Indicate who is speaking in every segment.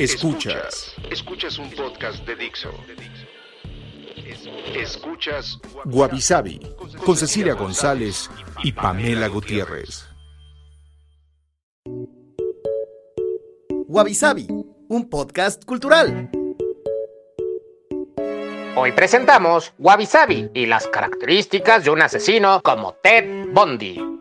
Speaker 1: Escuchas. Escuchas un podcast de Dixo. Escuchas Guavi Sabi con Cecilia González y Pamela Gutiérrez.
Speaker 2: Wabi Sabi, un podcast cultural.
Speaker 3: Hoy presentamos Wabi Sabi y las características de un asesino como Ted Bundy.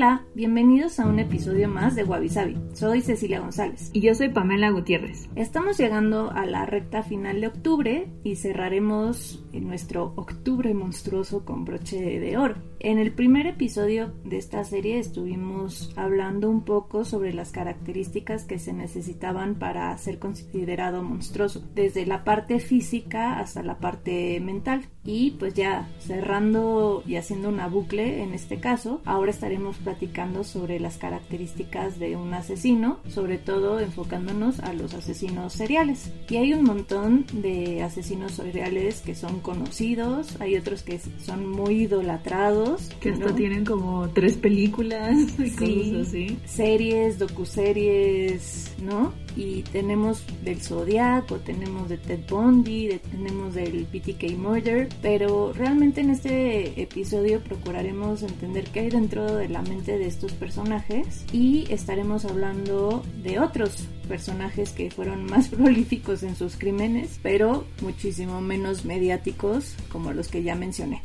Speaker 4: Hola, bienvenidos a un episodio más de Wabi Sabi. Soy Cecilia González.
Speaker 5: Y yo soy Pamela Gutiérrez.
Speaker 4: Estamos llegando a la recta final de octubre y cerraremos en nuestro octubre monstruoso con broche de oro. En el primer episodio de esta serie estuvimos hablando un poco sobre las características que se necesitaban para ser considerado monstruoso, desde la parte física hasta la parte mental. Y pues ya cerrando y haciendo una bucle en este caso, ahora estaremos platicando sobre las características de un asesino, sobre todo enfocándonos a los asesinos seriales. Y hay un montón de asesinos seriales que son conocidos, hay otros que son muy idolatrados.
Speaker 5: Que hasta tienen como tres películas y
Speaker 4: Sí,
Speaker 5: cosas así.
Speaker 4: series, docuseries, ¿no? Y tenemos del Zodiac, tenemos de Ted Bundy, tenemos del BTK Murder, pero realmente en este episodio procuraremos entender qué hay dentro de la mente de estos personajes y estaremos hablando de otros personajes que fueron más prolíficos en sus crímenes, pero muchísimo menos mediáticos como los que ya mencioné.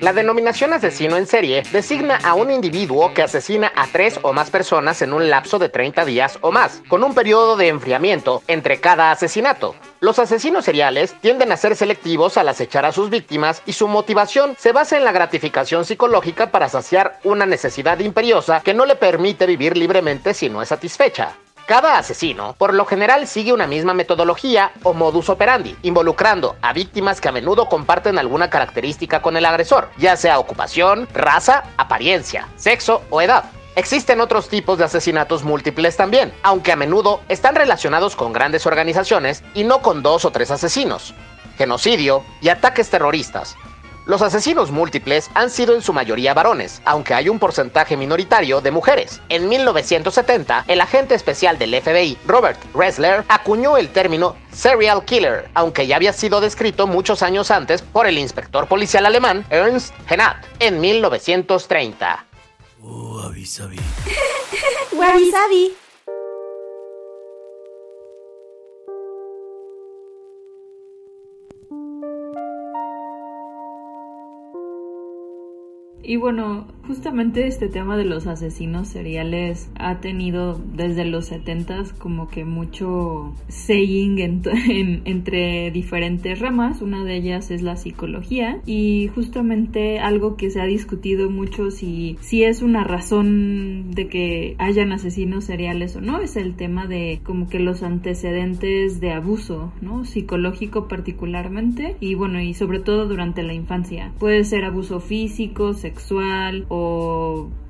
Speaker 3: La denominación asesino en serie designa a un individuo que asesina a tres o más personas en un lapso de 30 días o más, con un periodo de enfriamiento entre cada asesinato. Los asesinos seriales tienden a ser selectivos al acechar a sus víctimas y su motivación se basa en la gratificación psicológica para saciar una necesidad imperiosa que no le permite vivir libremente si no es satisfecha. Cada asesino, por lo general, sigue una misma metodología o modus operandi, involucrando a víctimas que a menudo comparten alguna característica con el agresor, ya sea ocupación, raza, apariencia, sexo o edad. Existen otros tipos de asesinatos múltiples también, aunque a menudo están relacionados con grandes organizaciones y no con dos o tres asesinos. Genocidio y ataques terroristas, los asesinos múltiples han sido en su mayoría varones, aunque hay un porcentaje minoritario de mujeres. En 1970, el agente especial del FBI, Robert Ressler, acuñó el término serial killer, aunque ya había sido descrito muchos años antes por el inspector policial alemán Ernst Hennat en 1930.
Speaker 6: Wabi Sabi.
Speaker 7: Wabi Sabi.
Speaker 5: Y bueno, justamente este tema de los asesinos seriales ha tenido desde los 70 como que mucho saying en- en- entre diferentes ramas. Una de ellas es la psicología y justamente algo que se ha discutido mucho si, si es una razón de que hayan asesinos seriales o no es el tema de como que los antecedentes de abuso, ¿no? Psicológico particularmente y bueno, y sobre todo durante la infancia. Puede ser abuso físico, sexual o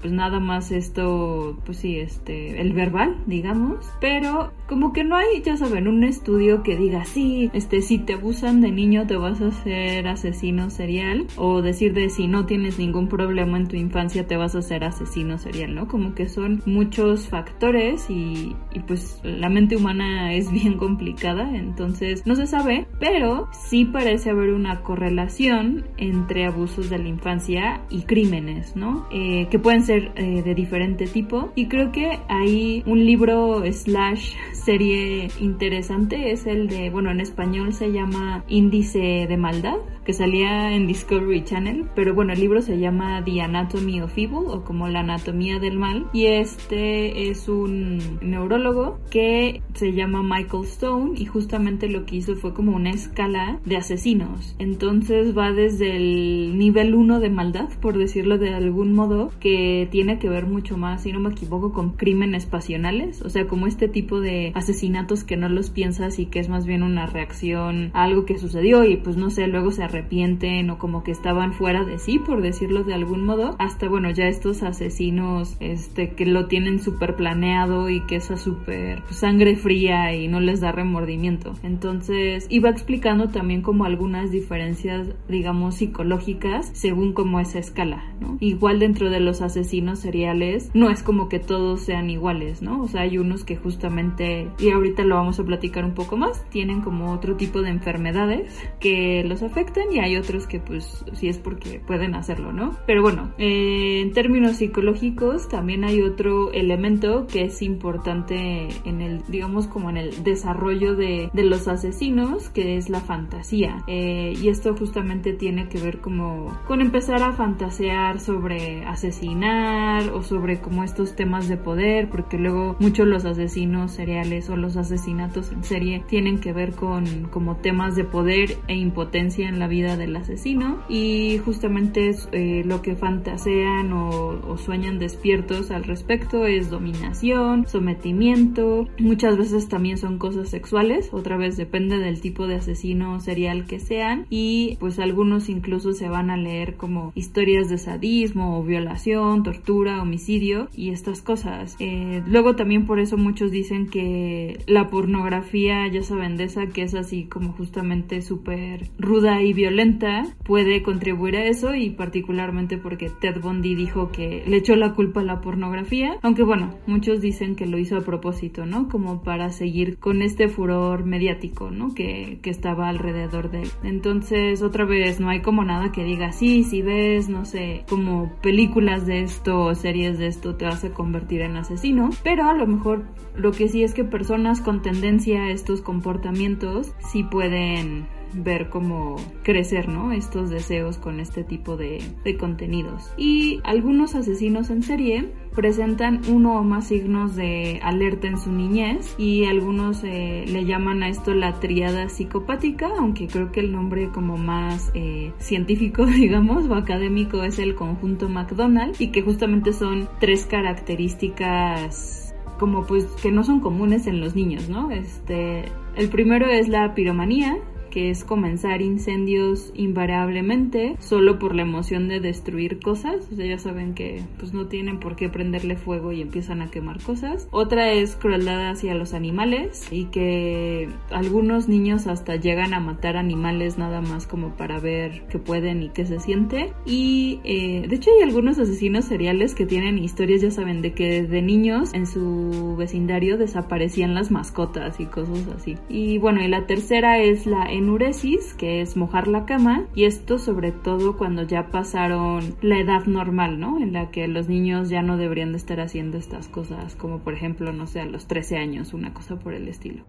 Speaker 5: pues nada más esto, pues sí, este, el verbal, digamos, pero como que no hay, ya saben, un estudio que diga, sí, este, si te abusan de niño te vas a hacer asesino serial, o decir de si no tienes ningún problema en tu infancia te vas a hacer asesino serial, ¿no? Como que son muchos factores y, y pues la mente humana es bien complicada, entonces no se sabe, pero sí parece haber una correlación entre abusos de la infancia y crímenes, ¿no? Eh, que pueden ser eh, de diferente tipo. Y creo que hay un libro slash serie interesante, es el de, bueno, en español se llama Índice de Maldad, que salía en Discovery Channel, pero bueno, el libro se llama The Anatomy of Evil o como la anatomía del mal y este es un neurólogo que se llama Michael Stone y justamente lo que hizo fue como una escala de asesinos. Entonces va desde el nivel 1 de maldad, por decirlo de algún modo, que tiene que ver mucho más, si no me equivoco, con crímenes pasionales, o sea, como este tipo de asesinatos que no los piensas y que es más bien una reacción a algo que sucedió y pues no sé, luego se arrepienten o como que estaban fuera de sí, por decirlo de algún modo, hasta bueno, ya estos asesinos este que lo tienen súper planeado y que esa súper pues, sangre fría y no les da remordimiento. Entonces, iba explicando también como algunas diferencias, digamos, psicológicas según como esa escala, ¿no? Igual dentro de los asesinos seriales, no es como que todos sean iguales, ¿no? O sea, hay unos que justamente, y ahorita lo vamos a platicar un poco más, tienen como otro tipo de enfermedades que los afectan y hay otros que pues sí es porque pueden hacerlo, ¿no? Pero bueno, eh, en términos psicológicos también hay otro elemento que es importante en el, digamos como en el desarrollo de, de los asesinos, que es la fantasía. Eh, y esto justamente tiene que ver como con empezar a fantasear sobre asesinar o sobre como estos temas de poder, porque luego muchos los asesinos seriales o los asesinatos en serie tienen que ver con como temas de poder e impotencia en la vida del asesino. Y justamente eh, lo que fantasean o, o, sueñan despiertos al respecto es dominación, sometimiento, muchas veces también son cosas sexuales, otra vez depende del tipo de asesino serial que sean. Y pues algunos incluso se van a leer como historias de sadismo violación, tortura, homicidio y estas cosas. Eh, luego también por eso muchos dicen que la pornografía, ya saben de esa que es así como justamente súper ruda y violenta, puede contribuir a eso y particularmente porque Ted Bundy dijo que le echó la culpa a la pornografía, aunque bueno, muchos dicen que lo hizo a propósito, ¿no? Como para seguir con este furor mediático, ¿no? Que, que estaba alrededor de él. Entonces, otra vez, no hay como nada que diga, sí, si ves, no sé, como películas de esto o series de esto, te vas a convertir en asesino, pero a lo mejor lo que sí es que personas con tendencia a estos comportamientos sí pueden ver cómo crecer, ¿no? Estos deseos con este tipo de, contenidos. Y algunos asesinos en serie presentan uno o más signos de alerta en su niñez y algunos eh, le llaman a esto la triada psicopática, aunque creo que el nombre como más eh, científico, digamos, o académico es el conjunto McDonald y que justamente son tres características como pues que no son comunes en los niños, ¿no? Este, el primero es la piromanía, que es comenzar incendios invariablemente solo por la emoción de destruir cosas. O ya saben que pues no tienen por qué prenderle fuego y empiezan a quemar cosas. Otra es crueldad hacia los animales y que algunos niños hasta llegan a matar animales nada más como para ver qué pueden y qué se siente. Y eh, de hecho hay algunos asesinos seriales que tienen historias, ya saben, de que de niños en su vecindario desaparecían las mascotas y cosas así. Y bueno, y la tercera es la enuresis, que es mojar la cama, y esto sobre todo cuando ya pasaron la edad normal, ¿no? En la que los niños ya no deberían de estar haciendo estas cosas, como por ejemplo, no sé, a los 13 años, una cosa por el estilo.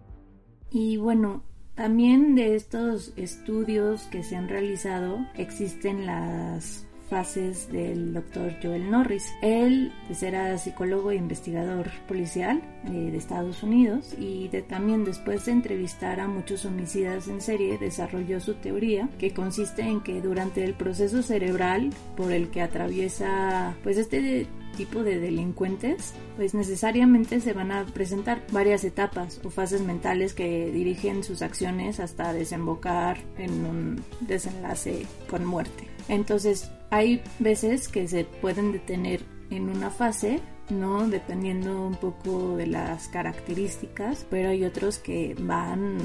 Speaker 4: Y bueno, también de estos estudios que se han realizado existen las fases del doctor Joel Norris. Él pues, era psicólogo e investigador policial eh, de Estados Unidos y también después de entrevistar a muchos homicidas en serie desarrolló su teoría que consiste en que durante el proceso cerebral por el que atraviesa pues este tipo de delincuentes, pues necesariamente se van a presentar varias etapas o fases mentales que dirigen sus acciones hasta desembocar en un desenlace con muerte. Entonces, hay veces que se pueden detener en una fase, ¿no? Dependiendo un poco de las características, pero hay otros que van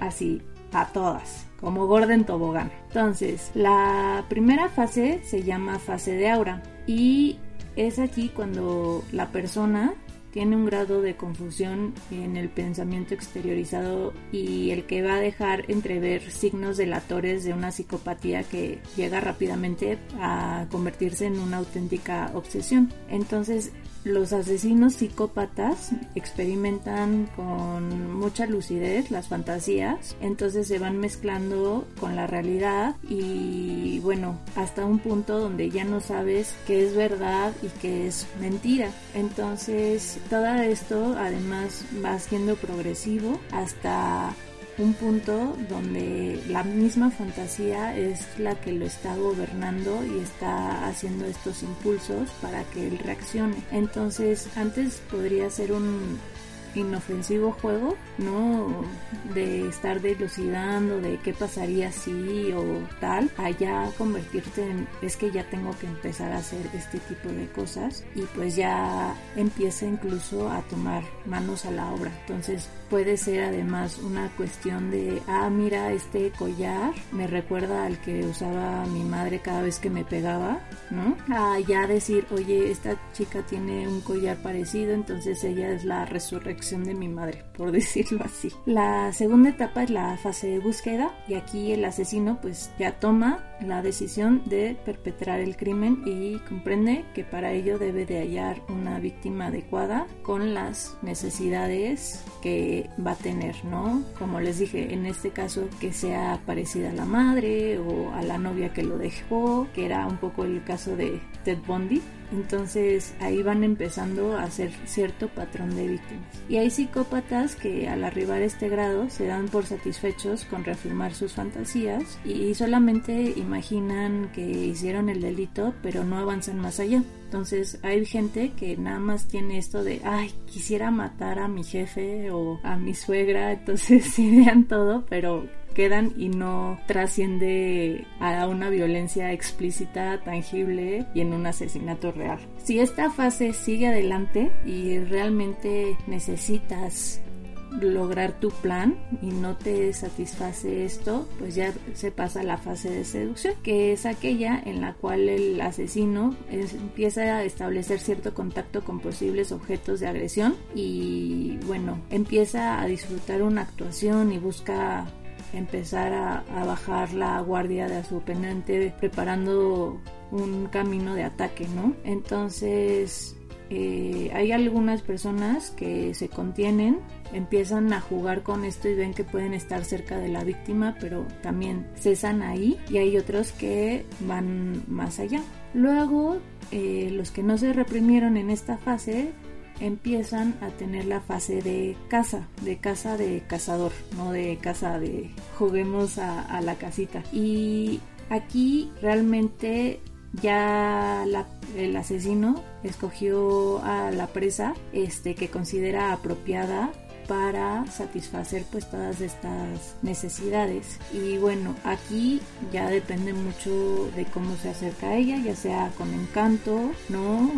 Speaker 4: así a todas, como Gordon Tobogán. Entonces, la primera fase se llama fase de aura y es aquí cuando la persona tiene un grado de confusión en el pensamiento exteriorizado y el que va a dejar entrever signos delatores de una psicopatía que llega rápidamente a convertirse en una auténtica obsesión. Entonces, los asesinos psicópatas experimentan con mucha lucidez las fantasías, entonces se van mezclando con la realidad y bueno, hasta un punto donde ya no sabes qué es verdad y qué es mentira. Entonces, todo esto además va siendo progresivo hasta un punto donde la misma fantasía es la que lo está gobernando y está haciendo estos impulsos para que él reaccione. Entonces, antes podría ser un inofensivo juego, ¿no? De estar dilucidando de qué pasaría si o tal, allá convertirte en es que ya tengo que empezar a hacer este tipo de cosas y pues ya empieza incluso a tomar manos a la obra. Entonces puede ser además una cuestión de, ah, mira, este collar me recuerda al que usaba mi madre cada vez que me pegaba, ¿no? A ya decir, oye, esta chica tiene un collar parecido, entonces ella es la resurrección de mi madre, por decirlo así. La segunda etapa es la fase de búsqueda y aquí el asesino pues ya toma la decisión de perpetrar el crimen y comprende que para ello debe de hallar una víctima adecuada con las necesidades que va a tener, ¿no? Como les dije, en este caso que sea parecida a la madre o a la novia que lo dejó, que era un poco el caso de Ted Bundy. Entonces ahí van empezando a hacer cierto patrón de víctimas. Y hay psicópatas que al arribar este grado se dan por satisfechos con reafirmar sus fantasías y solamente imaginan que hicieron el delito pero no avanzan más allá. Entonces hay gente que nada más tiene esto de, ay, quisiera matar a mi jefe o a mi suegra, entonces idean todo, pero quedan y no trasciende a una violencia explícita, tangible y en un asesinato real. Si esta fase sigue adelante y realmente necesitas lograr tu plan y no te satisface esto, pues ya se pasa a la fase de seducción, que es aquella en la cual el asesino empieza a establecer cierto contacto con posibles objetos de agresión y bueno, empieza a disfrutar una actuación y busca empezar a, bajar la guardia de su oponente preparando un camino de ataque, ¿no? Entonces eh, hay algunas personas que se contienen, empiezan a jugar con esto y ven que pueden estar cerca de la víctima, pero también cesan ahí y hay otros que van más allá. Luego, eh, los que no se reprimieron en esta fase empiezan a tener la fase de caza, de caza de cazador, no de caza de juguemos a, a la casita. Y aquí realmente ya el asesino escogió a la presa este que considera apropiada para satisfacer pues todas estas necesidades. Y bueno aquí ya depende mucho de cómo se acerca a ella ya sea con encanto no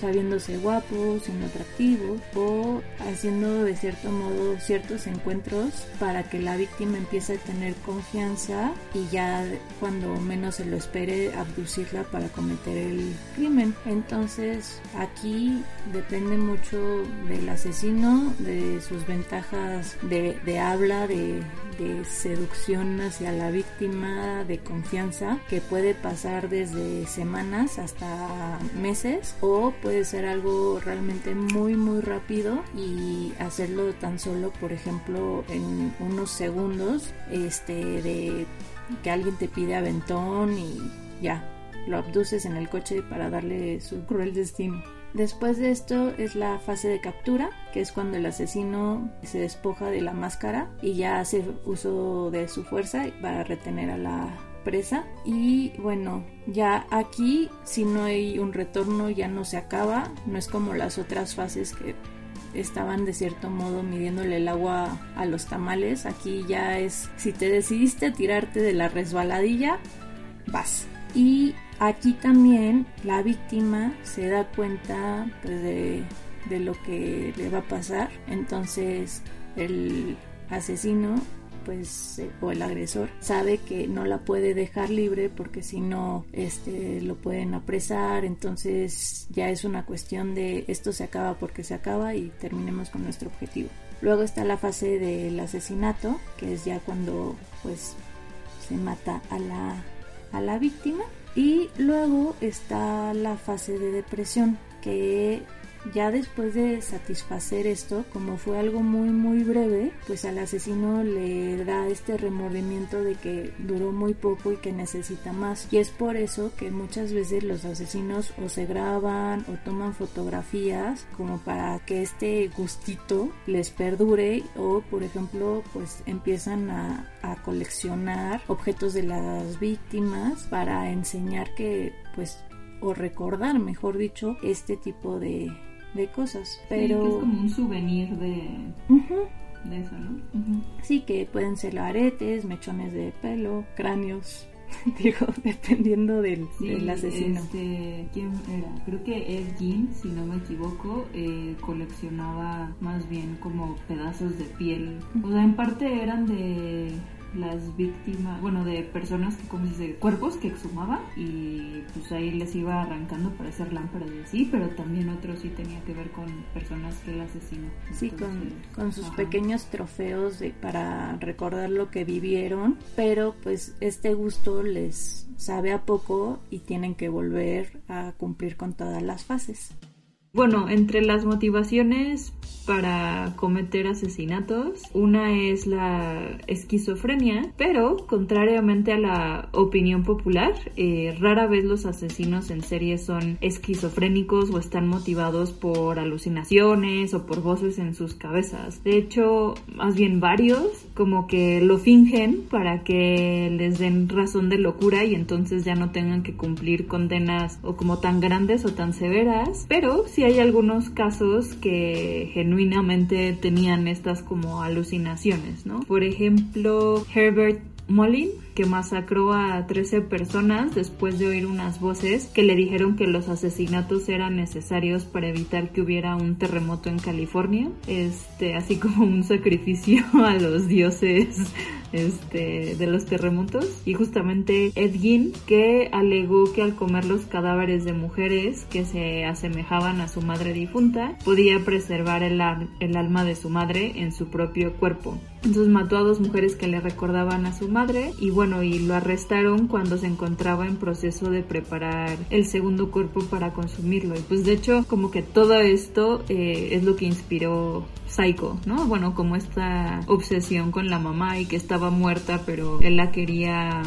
Speaker 4: sabiéndose guapo siendo atractivo o haciendo de cierto modo ciertos encuentros para que la víctima empiece a tener confianza y ya cuando menos se lo espere abducirla para cometer el crimen. Entonces aquí depende mucho del asesino de sus ventajas de, habla, de, de, seducción hacia la víctima, de confianza, que puede pasar desde semanas hasta meses o puede ser algo realmente muy muy rápido y hacerlo tan solo, por ejemplo, en unos segundos, este, de que alguien te pide aventón y ya, lo abduces en el coche para darle su cruel destino. Después de esto es la fase de captura, que es cuando el asesino se despoja de la máscara y ya hace uso de su fuerza para retener a la presa. Y bueno, ya aquí si no hay un retorno ya no se acaba, no es como las otras fases que estaban de cierto modo midiéndole el agua a los tamales. Aquí ya es, si te decidiste a tirarte de la resbaladilla, vas. Y Aquí también la víctima se da cuenta pues, de, lo que le va a pasar. Entonces el asesino pues eh, o el agresor sabe que no la puede dejar libre porque si no este lo pueden apresar entonces ya es una cuestión de esto se acaba porque se acaba y terminemos con nuestro objetivo luego está la fase del asesinato que es ya cuando pues se mata a la a la víctima. Y luego está la fase de depresión que ya después de satisfacer esto, como fue algo muy muy breve, pues al asesino le da este remordimiento de que duró muy poco y que necesita más. Y es por eso que muchas veces los asesinos o se graban o toman fotografías como para que este gustito les perdure o por ejemplo pues empiezan a, a coleccionar objetos de las víctimas para enseñar que pues o recordar, mejor dicho, este tipo de, de cosas. Pero
Speaker 5: es como un souvenir de, de eso, ¿no?
Speaker 4: Sí, que pueden ser aretes, mechones de pelo, cráneos. Digo, dependiendo del, del asesino.
Speaker 5: Este, ¿Quién era? Creo que Ed Gein, si no me equivoco, eh, coleccionaba más bien como pedazos de piel. O sea, en parte eran de las víctimas, bueno, de personas que, como dice, cuerpos que exhumaba y pues ahí les iba arrancando para hacer lámparas y así, pero también otro sí tenía que ver con personas que él asesinó.
Speaker 4: Sí, con, con, sus pequeños trofeos de, para recordar lo que vivieron, pero pues este gusto les sabe a poco y tienen que volver a cumplir con todas las fases.
Speaker 5: Bueno, entre las motivaciones para cometer asesinatos, una es la esquizofrenia, pero contrariamente a la opinión popular, eh, rara vez los asesinos en serie son esquizofrénicos o están motivados por alucinaciones o por voces en sus cabezas. De hecho, más bien varios como que lo fingen para que les den razón de locura y entonces ya no tengan que cumplir condenas o como tan grandes o tan severas, pero sí hay algunos casos que genuinamente tenían estas como alucinaciones, ¿no? Por ejemplo, Herbert Molin, que masacró a 13 personas después de oír unas voces que le dijeron que los asesinatos eran necesarios para evitar que hubiera un terremoto en California, este, así como un sacrificio a los dioses este, de los terremotos. Y justamente Ed que alegó que al comer los cadáveres de mujeres que se asemejaban a su madre difunta, podía preservar el, el alma de su madre en su propio cuerpo. Entonces mató a dos mujeres que le recordaban a su madre y bueno, y lo arrestaron cuando se encontraba en proceso de preparar el segundo cuerpo para consumirlo. Y pues de hecho como que todo esto eh, es lo que inspiró Psycho, ¿no? Bueno, como esta obsesión con la mamá y que estaba muerta, pero él la quería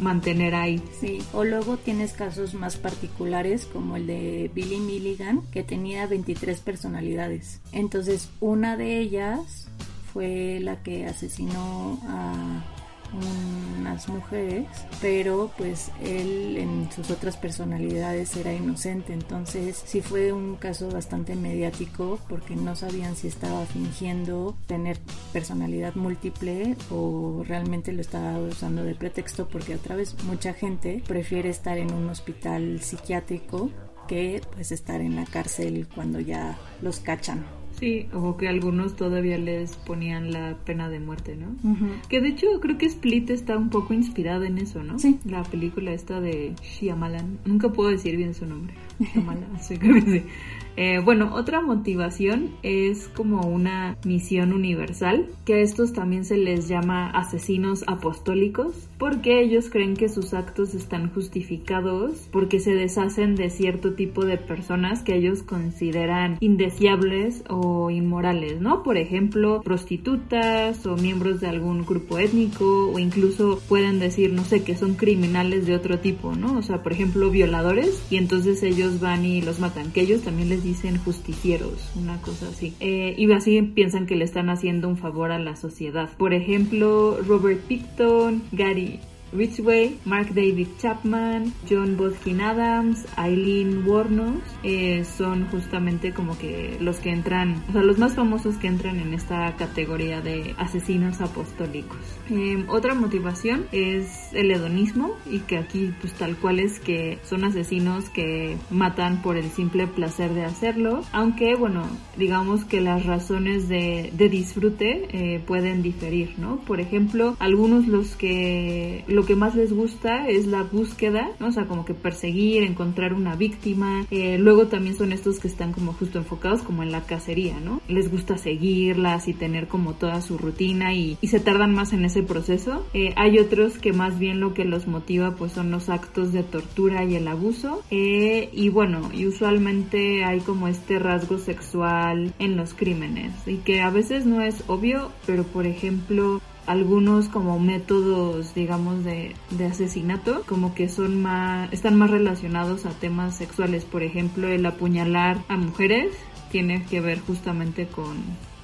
Speaker 5: mantener ahí.
Speaker 4: Sí, o luego tienes casos más particulares como el de Billy Milligan, que tenía 23 personalidades. Entonces, una de ellas fue la que asesinó a mujeres, pero pues él en sus otras personalidades era inocente, entonces sí fue un caso bastante mediático porque no sabían si estaba fingiendo tener personalidad múltiple o realmente lo estaba usando de pretexto porque otra vez mucha gente prefiere estar en un hospital psiquiátrico que pues estar en la cárcel cuando ya los cachan.
Speaker 5: Sí, o que algunos todavía les ponían la pena de muerte, ¿no? Que de hecho creo que Split está un poco inspirada en eso, ¿no?
Speaker 4: Sí.
Speaker 5: La película esta de Shyamalan. Nunca puedo decir bien su nombre. Shyamalan, sí, creo que sí. Eh, bueno, otra motivación es como una misión universal, que a estos también se les llama asesinos apostólicos, porque ellos creen que sus actos están justificados porque se deshacen de cierto tipo de personas que ellos consideran indeseables o inmorales, ¿no? Por ejemplo, prostitutas o miembros de algún grupo étnico o incluso pueden decir, no sé, que son criminales de otro tipo, ¿no? O sea, por ejemplo, violadores y entonces ellos van y los matan, que ellos también les dicen justicieros, una cosa así. Eh, y así piensan que le están haciendo un favor a la sociedad. Por ejemplo, Robert Picton, Gary Ridgway, Mark David Chapman, John Bodkin Adams, Eileen Wuornos, eh, son justamente como que los que entran, o sea, los más famosos que entran en esta categoría de asesinos apostólicos. Em, otra motivación es el hedonismo y que aquí pues tal cual es que son asesinos que matan por el simple placer de hacerlo, aunque bueno, digamos que las razones de, de disfrute eh, pueden diferir, ¿no? Por ejemplo, algunos los que lo que más les gusta es la búsqueda. O sea, como que perseguir, encontrar una víctima. Eh, luego también son estos que están como justo enfocados como en la cacería, ¿no? Les gusta seguirlas y tener como toda su rutina y, y se tardan más en ese proceso. Eh, hay otros que más bien lo que los motiva pues son los actos de tortura y el abuso. Eh, y bueno, y usualmente hay como este rasgo sexual en los crímenes y que a veces no es obvio, pero por ejemplo algunos como métodos digamos de, de, asesinato como que son más están más relacionados a temas sexuales. Por ejemplo el apuñalar a mujeres tiene que ver justamente con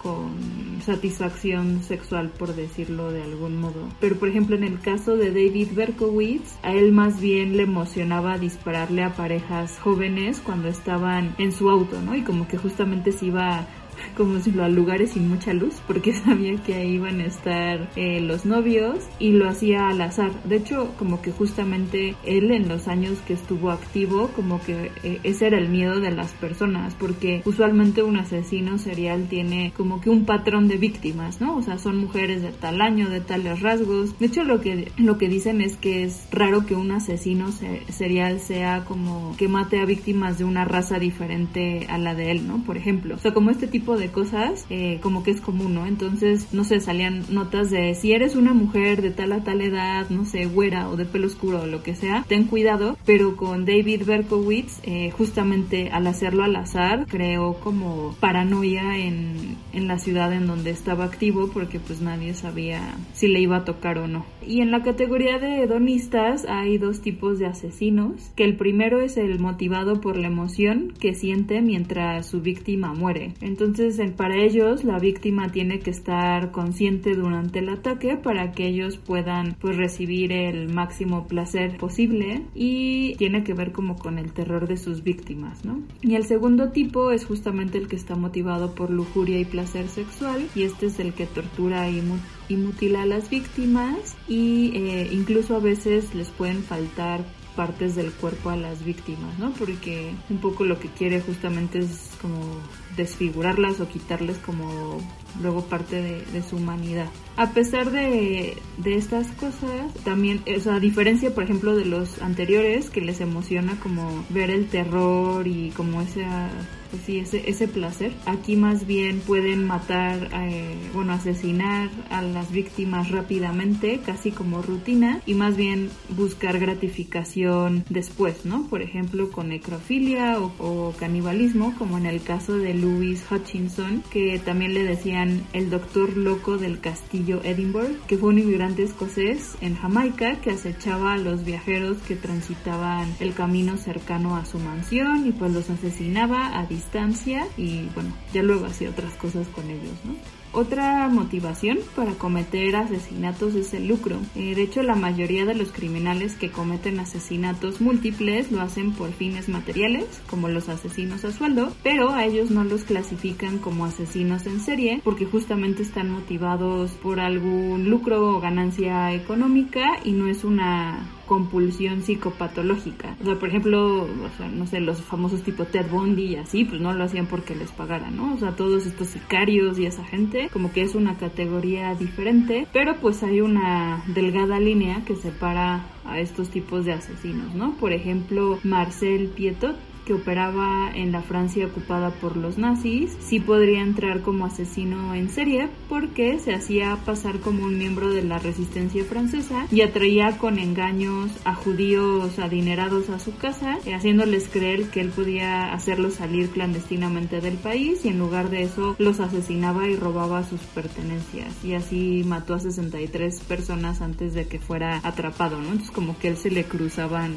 Speaker 5: con satisfacción sexual por decirlo de algún modo. Pero por ejemplo en el caso de David Berkowitz a él más bien le emocionaba dispararle a parejas jóvenes cuando estaban en su auto no y como que justamente se iba como decirlo, a lugares sin mucha luz, porque sabía que ahí iban a estar eh, los novios y lo hacía al azar. De hecho, como que justamente él en los años que estuvo activo, como que eh, ese era el miedo de las personas, porque usualmente un asesino serial tiene como que un patrón de víctimas, ¿no? O sea, son mujeres de tal año, de tales rasgos. De hecho, lo que, lo que dicen es que es raro que un asesino serial sea como que mate a víctimas de una raza diferente a la de él, ¿no? Por ejemplo. O sea, como este tipo de cosas eh, como que es común, ¿no? Entonces, no sé, salían notas de si eres una mujer de tal a tal edad, no sé, güera o de pelo oscuro o lo que sea, ten cuidado, pero con David Berkowitz, eh, justamente al hacerlo al azar, creó como paranoia en, en la ciudad en donde estaba activo porque pues nadie sabía si le iba a tocar o no. Y en la categoría de hedonistas hay dos tipos de asesinos, que el primero es el motivado por la emoción que siente mientras su víctima muere. Entonces, para ellos la víctima tiene que estar consciente durante el ataque para que ellos puedan pues recibir el máximo placer posible y tiene que ver como con el terror de sus víctimas, ¿no? Y el segundo tipo es justamente el que está motivado por lujuria y placer sexual y este es el que tortura y y mutila a las víctimas y eh, incluso a veces les pueden faltar partes del cuerpo a las víctimas, ¿no? Porque un poco lo que quiere justamente es como desfigurarlas o quitarles como luego parte de, su humanidad. A pesar de, de, estas cosas, también, o sea, a diferencia, por ejemplo, de los anteriores, que les emociona como ver el terror y como esa pues sí, ese, ese placer. Aquí más bien pueden matar, eh, bueno, asesinar a las víctimas rápidamente, casi como rutina, y más bien buscar gratificación después, ¿no? Por ejemplo, con necrofilia o, o canibalismo, como en el caso de Louis Hutchinson, que también le decían el doctor loco del castillo Edinburgh, que fue un inmigrante escocés en Jamaica que acechaba a los viajeros que transitaban el camino cercano a su mansión y pues los asesinaba a distancia y bueno, ya luego hacía otras cosas con ellos, ¿no? Otra motivación para cometer asesinatos es el lucro. Eh, de hecho, la mayoría de los criminales que cometen asesinatos múltiples lo hacen por fines materiales, como los asesinos a sueldo, pero a ellos no los clasifican como asesinos en serie porque justamente están motivados por algún lucro o ganancia económica y no es una compulsión psicopatológica. O sea, por ejemplo, o sea, no sé, los famosos tipo Ted Bundy y así, pues no lo hacían porque les pagaran, ¿no? O sea, todos estos sicarios y esa gente, como que es una categoría diferente, pero pues hay una delgada línea que separa a estos tipos de asesinos, ¿no? Por ejemplo, Marcel Pietot que operaba en la Francia ocupada por los nazis, sí podría entrar como asesino en serie porque se hacía pasar como un miembro de la resistencia francesa y atraía con engaños a judíos adinerados a su casa, eh, haciéndoles creer que él podía hacerlos salir clandestinamente del país y en lugar de eso los asesinaba y robaba sus pertenencias y así mató a 63 personas antes de que fuera atrapado, ¿no? Entonces como que él se le cruzaban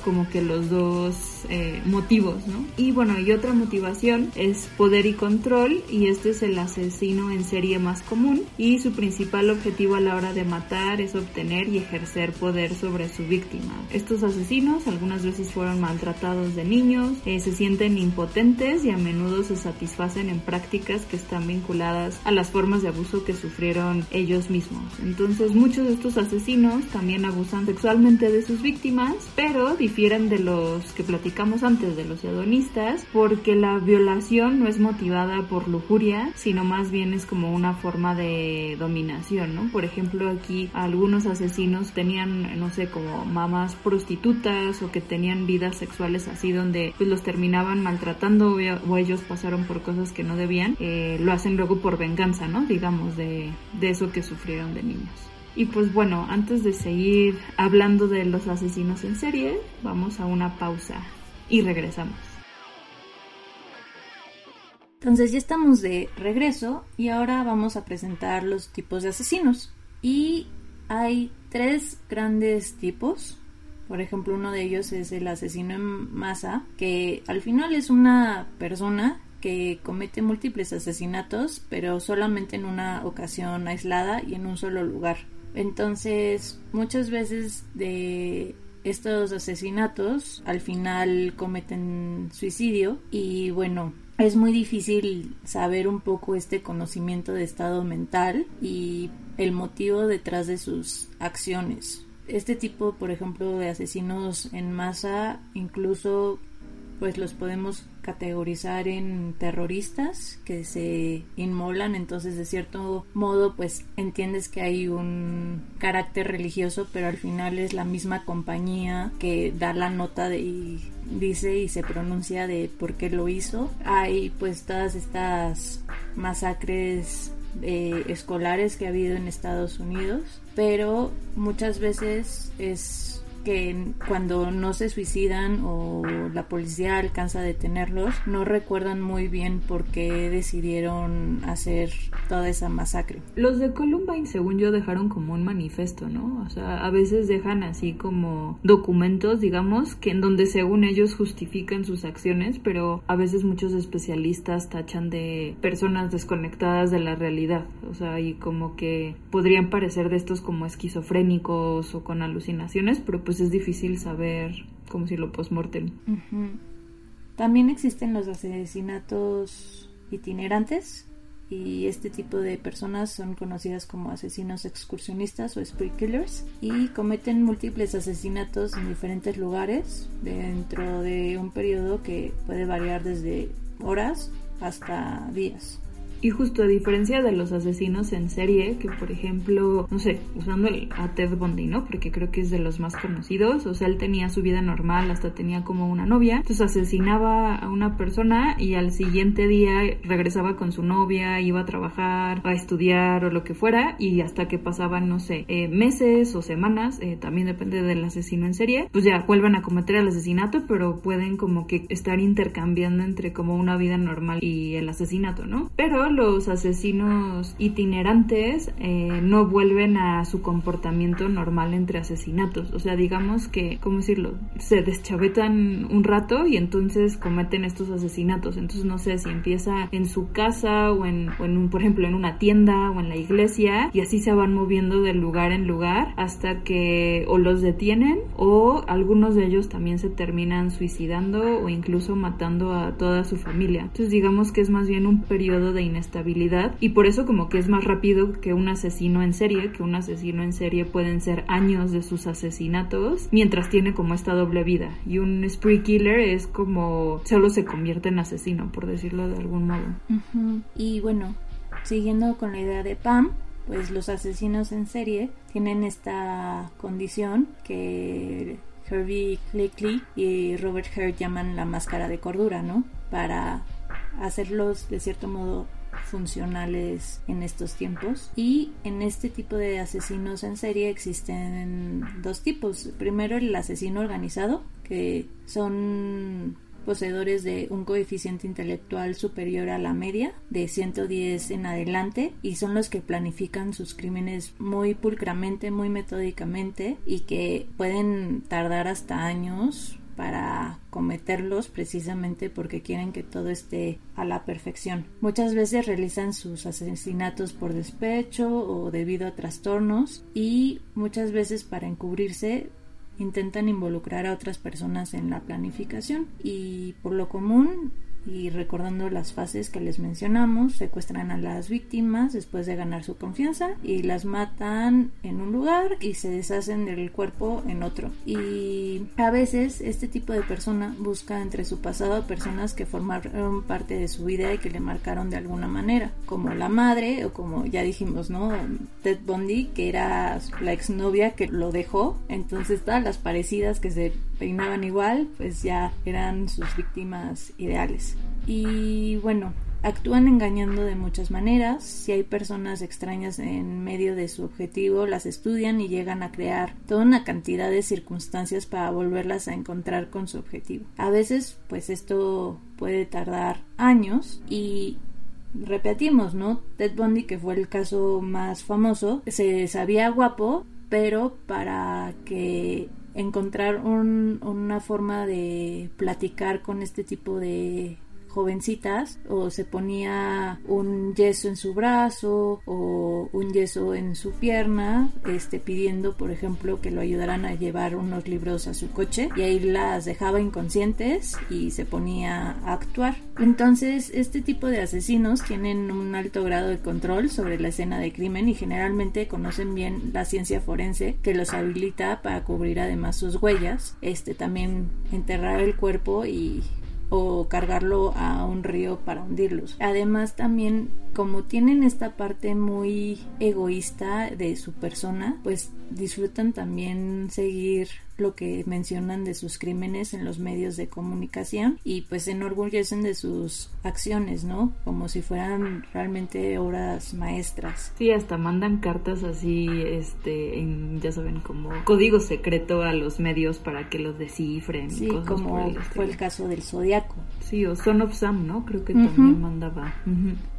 Speaker 5: como que los dos eh, motivos, ¿no? Y bueno, y otra motivación es poder y control y este es el asesino en serie más común y su principal objetivo a la hora de matar es obtener y ejercer poder sobre su víctima. Estos asesinos algunas veces fueron maltratados de niños, eh, se sienten impotentes y a menudo se satisfacen en prácticas que están vinculadas a las formas de abuso que sufrieron ellos mismos. Entonces muchos de estos asesinos también abusan sexualmente de sus víctimas, pero difieren de los que platicamos antes de los hedonistas porque la violación no es motivada por lujuria, sino más bien es como una forma de dominación, ¿no? Por ejemplo, aquí algunos asesinos tenían, no sé, como mamás prostitutas o que tenían vidas sexuales así donde pues los terminaban maltratando o ellos pasaron por cosas que no debían, eh, lo hacen luego por venganza, ¿no? Digamos, de, de eso que sufrieron de niños. Y pues bueno, antes de seguir hablando de los asesinos en serie, vamos a una pausa y regresamos.
Speaker 4: Entonces ya estamos de regreso y ahora vamos a presentar los tipos de asesinos. Y hay tres grandes tipos. Por ejemplo, uno de ellos es el asesino en masa, que al final es una persona que comete múltiples asesinatos, pero solamente en una ocasión aislada y en un solo lugar. Entonces, muchas veces de estos asesinatos al final cometen suicidio y bueno, es muy difícil saber un poco este conocimiento de estado mental y el motivo detrás de sus acciones. Este tipo, por ejemplo, de asesinos en masa incluso pues los podemos categorizar en terroristas que se inmolan, entonces de cierto modo pues entiendes que hay un carácter religioso, pero al final es la misma compañía que da la nota y dice y se pronuncia de por qué lo hizo. Hay pues todas estas masacres eh, escolares que ha habido en Estados Unidos, pero muchas veces es que cuando no se suicidan o la policía alcanza a detenerlos, no recuerdan muy bien por qué decidieron hacer toda esa masacre.
Speaker 5: Los de Columbine, según yo, dejaron como un manifesto, ¿no? O sea, a veces dejan así como documentos, digamos, que en donde según ellos justifican sus acciones, pero a veces muchos especialistas tachan de personas desconectadas de la realidad, o sea, y como que podrían parecer de estos como esquizofrénicos o con alucinaciones, pero pues es difícil saber cómo si lo post-mortem.
Speaker 4: También existen los asesinatos itinerantes y este tipo de personas son conocidas como asesinos excursionistas o spree killers y cometen múltiples asesinatos en diferentes lugares dentro de un periodo que puede variar desde horas hasta días.
Speaker 5: Y justo a diferencia de los asesinos en serie, que por ejemplo, no sé, usando el, a Ted Bundy, ¿no? Porque creo que es de los más conocidos, o sea, él tenía su vida normal, hasta tenía como una novia, entonces asesinaba a una persona y al siguiente día regresaba con su novia, iba a trabajar, a estudiar o lo que fuera, y hasta que pasaban, no sé, eh, meses o semanas, eh, también depende del asesino en serie, pues ya vuelven a cometer el asesinato, pero pueden como que estar intercambiando entre como una vida normal y el asesinato, ¿no? Pero los asesinos itinerantes eh, no vuelven a su comportamiento normal entre asesinatos. O sea, digamos que, ¿cómo decirlo? Se deschavetan un rato y entonces cometen estos asesinatos. Entonces no sé si empieza en su casa o en, o en un, por ejemplo, en una tienda o en la iglesia y así se van moviendo de lugar en lugar hasta que o los detienen o algunos de ellos también se terminan suicidando o incluso matando a toda su familia. Entonces digamos que es más bien un periodo de inestabilidad y por eso como que es más rápido que un asesino en serie, que un asesino en serie pueden ser años de sus asesinatos mientras tiene como esta doble vida y un spree killer es como solo se convierte en asesino por decirlo de algún modo.
Speaker 4: Y bueno, siguiendo con la idea de Pam, pues los asesinos en serie tienen esta condición que Herbie Clickley y Robert Hurt llaman la máscara de cordura, ¿no? Para hacerlos de cierto modo funcionales en estos tiempos. Y en este tipo de asesinos en serie existen dos tipos. Primero el asesino organizado que son poseedores de un coeficiente intelectual superior a la media de 110 en adelante y son los que planifican sus crímenes muy pulcramente, muy metódicamente y que pueden tardar hasta años para cometerlos precisamente porque quieren que todo esté a la perfección. Muchas veces realizan sus asesinatos por despecho o debido a trastornos y muchas veces para encubrirse intentan involucrar a otras personas en la planificación y por lo común y recordando las fases que les mencionamos, secuestran a las víctimas después de ganar su confianza y las matan en un lugar y se deshacen del cuerpo en otro. Y a veces este tipo de persona busca entre su pasado personas que formaron parte de su vida y que le marcaron de alguna manera, como la madre o como ya dijimos, ¿no? Ted Bundy, que era la exnovia que lo dejó, entonces todas las parecidas que se peinaban igual, pues ya eran sus víctimas ideales. Y bueno, actúan engañando de muchas maneras. Si hay personas extrañas en medio de su objetivo, las estudian y llegan a crear toda una cantidad de circunstancias para volverlas a encontrar con su objetivo. A veces, pues esto puede tardar años y repetimos, ¿no? Ted Bundy, que fue el caso más famoso, se sabía guapo, pero para que encontrar un, una forma de platicar con este tipo de jovencitas o se ponía un yeso en su brazo o un yeso en su pierna este pidiendo por ejemplo que lo ayudaran a llevar unos libros a su coche y ahí las dejaba inconscientes y se ponía a actuar. Entonces este tipo de asesinos tienen un alto grado de control sobre la escena de crimen y generalmente conocen bien la ciencia forense que los habilita para cubrir además sus huellas este también enterrar el cuerpo y o cargarlo a un río para hundirlos. Además también como tienen esta parte muy egoísta de su persona, pues disfrutan también seguir lo que mencionan de sus crímenes en los medios de comunicación y pues se enorgullecen de sus acciones, ¿no? Como si fueran realmente obras maestras.
Speaker 5: Sí, hasta mandan cartas así, este, en, ya saben, como código secreto a los medios para que los descifren.
Speaker 4: Sí, como fue el caso del Zodiaco.
Speaker 5: Sí, o Son of Sam, ¿no? Creo que también mandaba.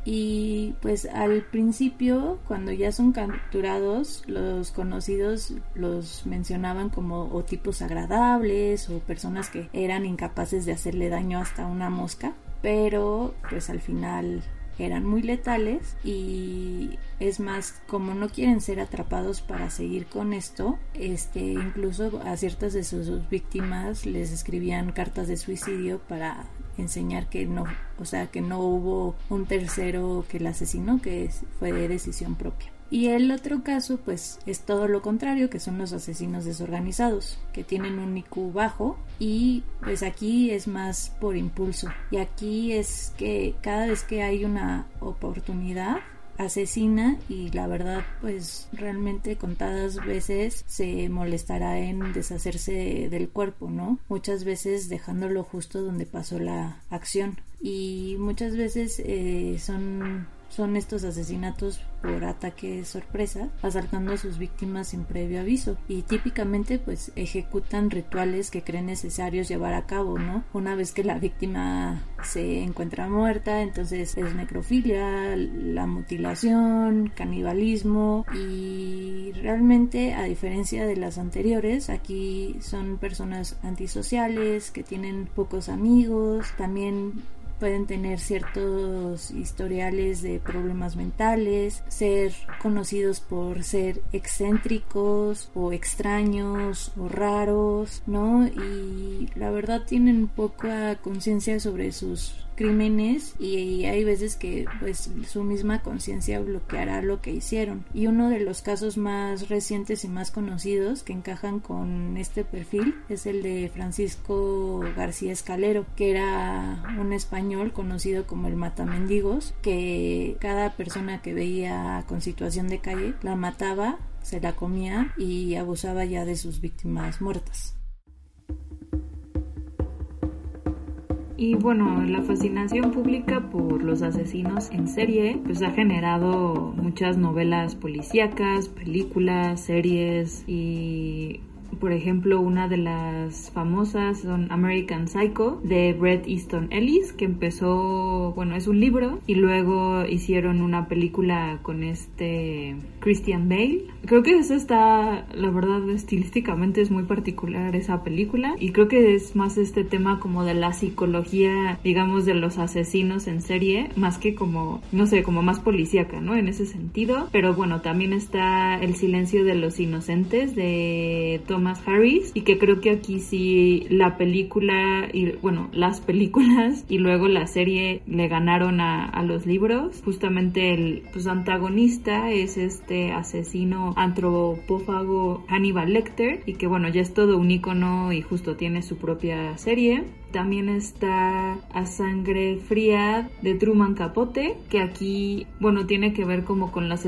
Speaker 4: Y pues al principio, cuando ya son capturados, los conocidos los mencionaban como o tipos agradables o personas que eran incapaces de hacerle daño hasta una mosca, pero pues al final eran muy letales y es más como no quieren ser atrapados para seguir con esto este incluso a ciertas de sus víctimas les escribían cartas de suicidio para enseñar que no, o sea, que no hubo un tercero que la asesinó, que fue de decisión propia. Y el otro caso, pues, es todo lo contrario, que son los asesinos desorganizados, que tienen un IQ bajo y pues aquí es más por impulso. Y aquí es que cada vez que hay una oportunidad, asesina y la verdad pues realmente contadas veces se molestará en deshacerse del cuerpo, ¿no? Muchas veces dejándolo justo donde pasó la acción y muchas veces eh, son son estos asesinatos por ataque sorpresa, asaltando a sus víctimas sin previo aviso. Y típicamente pues ejecutan rituales que creen necesarios llevar a cabo, ¿no? Una vez que la víctima se encuentra muerta, entonces es necrofilia, la mutilación, canibalismo. Y realmente a diferencia de las anteriores, aquí son personas antisociales que tienen pocos amigos, también pueden tener ciertos historiales de problemas mentales, ser conocidos por ser excéntricos o extraños o raros, ¿no? Y la verdad tienen poca conciencia sobre sus crímenes y hay veces que pues su misma conciencia bloqueará lo que hicieron y uno de los casos más recientes y más conocidos que encajan con este perfil es el de Francisco García Escalero que era un español conocido como el matamendigos que cada persona que veía con situación de calle la mataba se la comía y abusaba ya de sus víctimas muertas.
Speaker 5: Y bueno, la fascinación pública por los asesinos en serie pues ha generado muchas novelas policíacas, películas, series y por ejemplo, una de las famosas son American Psycho de Bret Easton Ellis, que empezó, bueno, es un libro y luego hicieron una película con este Christian Bale. Creo que esa está, la verdad, estilísticamente es muy particular esa película y creo que es más este tema como de la psicología, digamos, de los asesinos en serie, más que como, no sé, como más policíaca, ¿no? En ese sentido. Pero bueno, también está El silencio de los inocentes de Harris y que creo que aquí sí la película y, bueno, las películas y luego la serie le ganaron a, a los libros. Justamente el pues, antagonista es este asesino antropófago Hannibal Lecter y que bueno, ya es todo un icono y justo tiene su propia serie. También está A Sangre Fría de Truman Capote, que aquí, bueno, tiene que ver como con los,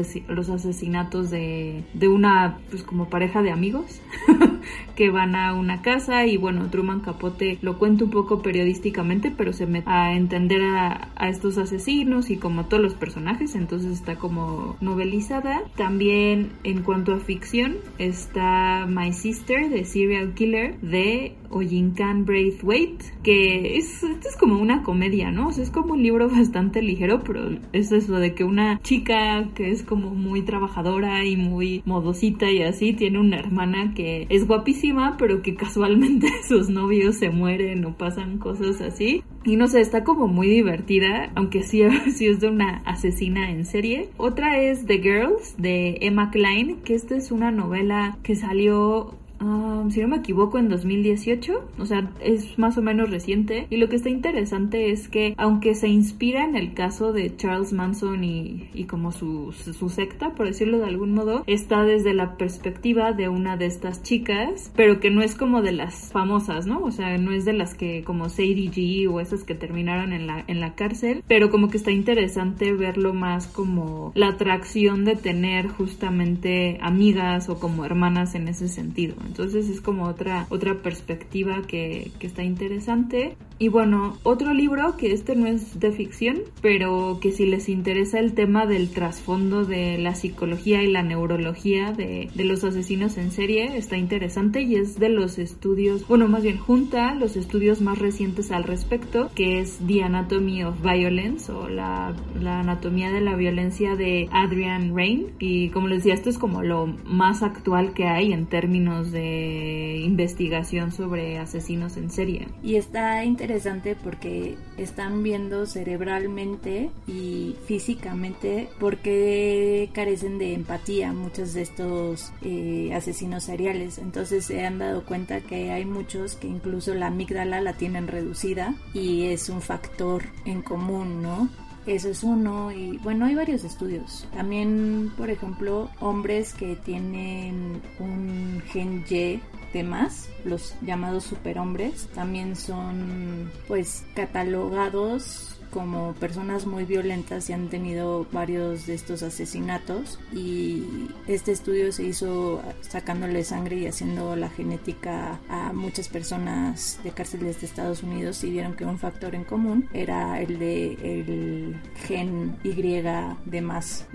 Speaker 5: asesinatos de, de una, pues como pareja de amigos que van a una casa y bueno, Truman Capote lo cuenta un poco periodísticamente, pero se mete a entender a, a estos asesinos y como todos los personajes, entonces está como novelizada. También en cuanto a ficción está My Sister de Serial Killer de Ojinkan Braithwaite, que es, esto es como una comedia, ¿no? O sea, es como un libro bastante ligero, pero es eso de que una chica que es como muy trabajadora y muy modosita y así, tiene una hermana que es guapísima, pero que casualmente sus novios se mueren o pasan cosas así. Y no sé, está como muy divertida, aunque sí, sí es de una asesina en serie. Otra es The Girls de Emma Klein, que esta es una novela que salió Um, si no me equivoco, en 2018, o sea, es más o menos reciente. Y lo que está interesante es que, aunque se inspira en el caso de Charles Manson y, como su, su, secta, por decirlo de algún modo, está desde la perspectiva de una de estas chicas, pero que no es como de las famosas, ¿no? O sea, no es de las que como Sadie G o esas que terminaron en la, en la cárcel, pero como que está interesante verlo más como la atracción de tener justamente amigas o como hermanas en ese sentido. Entonces es como otra, otra perspectiva que, que está interesante. Y bueno, otro libro que este no es de ficción, pero que si les interesa el tema del trasfondo de la psicología y la neurología de, de, los asesinos en serie, está interesante y es de los estudios, bueno, más bien junta los estudios más recientes al respecto, que es The Anatomy of Violence o la, la anatomía de la violencia de Adrian Rain. Y como les decía, esto es como lo más actual que hay en términos de investigación sobre asesinos en serie.
Speaker 4: Y está interesante porque están viendo cerebralmente y físicamente porque carecen de empatía muchos de estos eh, asesinos seriales. Entonces se han dado cuenta que hay muchos que incluso la amígdala la tienen reducida y es un factor en común, ¿no? Eso es uno y bueno, hay varios estudios. También, por ejemplo, hombres que tienen un gen Y de más, los llamados superhombres, también son pues catalogados como personas muy violentas y han tenido varios de estos asesinatos. Y este estudio se hizo sacándole sangre y haciendo la genética a muchas personas de cárceles de Estados Unidos y vieron que un factor en común era el de el gen Y de más.